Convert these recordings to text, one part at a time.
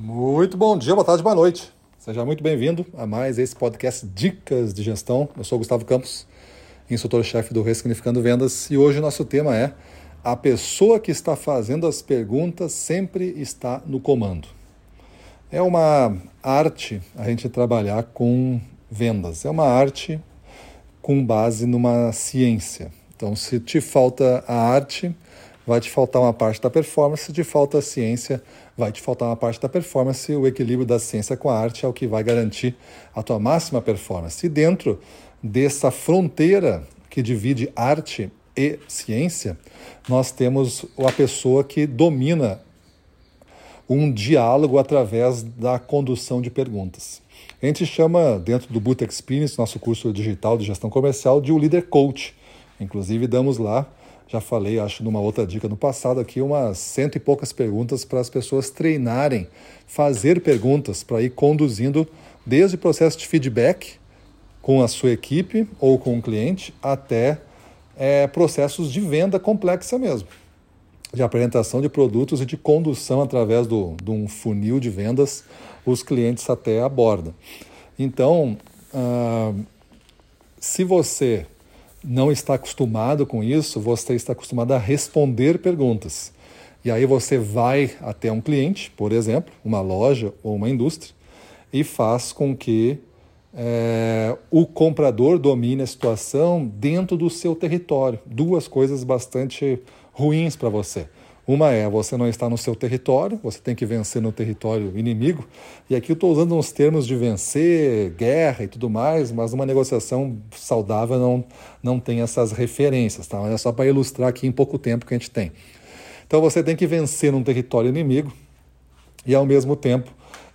Muito bom dia, boa tarde, boa noite. Seja muito bem-vindo a mais esse podcast Dicas de Gestão. Eu sou Gustavo Campos, instrutor-chefe do Ressignificando Vendas, e hoje o nosso tema é a pessoa que está fazendo as perguntas sempre está no comando. É uma arte a gente trabalhar com vendas. É uma arte com base numa ciência. Então, se te falta a arte, vai te faltar uma parte da performance, te falta a ciência, vai te faltar uma parte da performance. O equilíbrio da ciência com a arte é o que vai garantir a tua máxima performance. E dentro dessa fronteira que divide arte e ciência, nós temos a pessoa que domina um diálogo através da condução de perguntas. A gente chama, dentro do Boot Experience, nosso curso digital de gestão comercial, de o líder coach. Inclusive, damos lá já falei, acho, numa outra dica no passado aqui, umas cento e poucas perguntas para as pessoas treinarem, fazer perguntas para ir conduzindo desde o processo de feedback com a sua equipe ou com o cliente até é, processos de venda complexa mesmo, de apresentação de produtos e de condução através do, de um funil de vendas os clientes até a borda. Então, ah, se você não está acostumado com isso, você está acostumado a responder perguntas. E aí você vai até um cliente, por exemplo, uma loja ou uma indústria, e faz com que é, o comprador domine a situação dentro do seu território. Duas coisas bastante ruins para você. Uma é você não está no seu território, você tem que vencer no território inimigo. E aqui eu estou usando uns termos de vencer, guerra e tudo mais, mas uma negociação saudável não, não tem essas referências, tá? Mas é só para ilustrar aqui em pouco tempo que a gente tem. Então você tem que vencer num território inimigo e ao mesmo tempo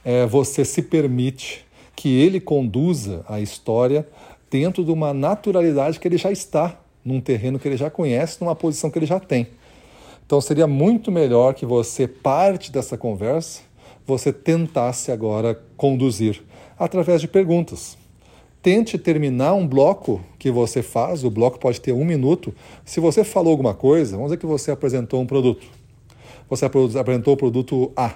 é, você se permite que ele conduza a história dentro de uma naturalidade que ele já está, num terreno que ele já conhece, numa posição que ele já tem. Então seria muito melhor que você, parte dessa conversa, você tentasse agora conduzir através de perguntas. Tente terminar um bloco que você faz, o bloco pode ter um minuto. Se você falou alguma coisa, vamos dizer que você apresentou um produto. Você apresentou o produto A.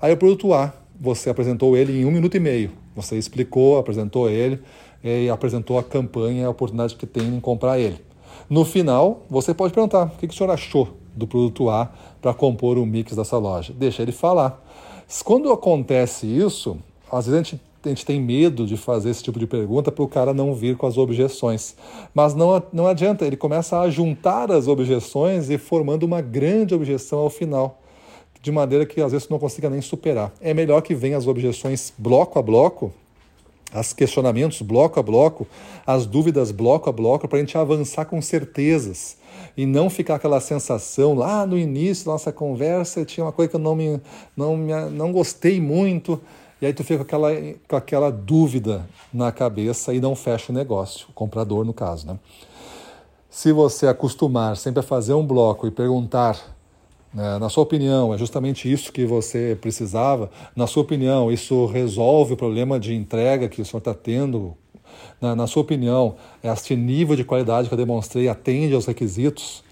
Aí o produto A, você apresentou ele em um minuto e meio. Você explicou, apresentou ele e apresentou a campanha, a oportunidade que tem em comprar ele. No final, você pode perguntar: o que o senhor achou do produto A para compor o mix dessa loja? Deixa ele falar. Quando acontece isso, às vezes a gente, a gente tem medo de fazer esse tipo de pergunta para o cara não vir com as objeções. Mas não, não adianta, ele começa a juntar as objeções e formando uma grande objeção ao final de maneira que às vezes não consiga nem superar. É melhor que venham as objeções bloco a bloco, as questionamentos bloco a bloco, as dúvidas bloco a bloco, para a gente avançar com certezas e não ficar aquela sensação lá no início da nossa conversa tinha uma coisa que eu não me não me, não gostei muito e aí tu fica com aquela com aquela dúvida na cabeça e não fecha o negócio, o comprador no caso, né? Se você acostumar sempre a fazer um bloco e perguntar na sua opinião, é justamente isso que você precisava? Na sua opinião, isso resolve o problema de entrega que o senhor está tendo? Na, na, sua opinião, este nível de qualidade que eu demonstrei atende aos requisitos?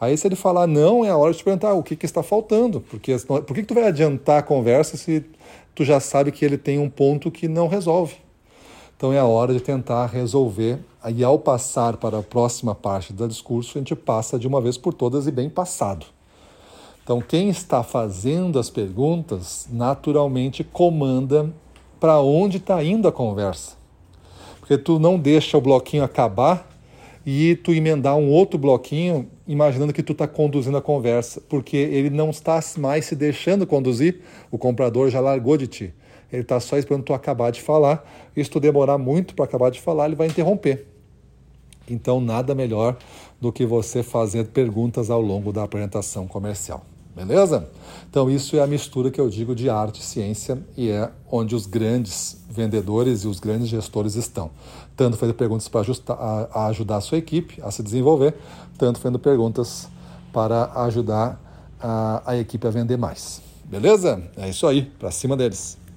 Aí, se ele falar não, é a hora de te perguntar o que, que está faltando. Porque, por que, que tu vai adiantar a conversa se tu já sabe que ele tem um ponto que não resolve? Então, é a hora de tentar resolver. E ao passar para a próxima parte do discurso, a gente passa de uma vez por todas e bem passado. Então, quem está fazendo as perguntas naturalmente comanda para onde está indo a conversa. Porque tu não deixa o bloquinho acabar e tu emendar um outro bloquinho imaginando que tu está conduzindo a conversa, porque ele não está mais se deixando conduzir, o comprador já largou de ti. Ele está só esperando tu acabar de falar, e se tu demorar muito para acabar de falar, ele vai interromper. Então, nada melhor do que você fazer perguntas ao longo da apresentação comercial. Beleza? Então, isso é a mistura que eu digo de arte e ciência e é onde os grandes vendedores e os grandes gestores estão. Tanto fazendo perguntas para ajudar a sua equipe a se desenvolver, tanto fazendo perguntas para ajudar a, a equipe a vender mais. Beleza? É isso aí, para cima deles.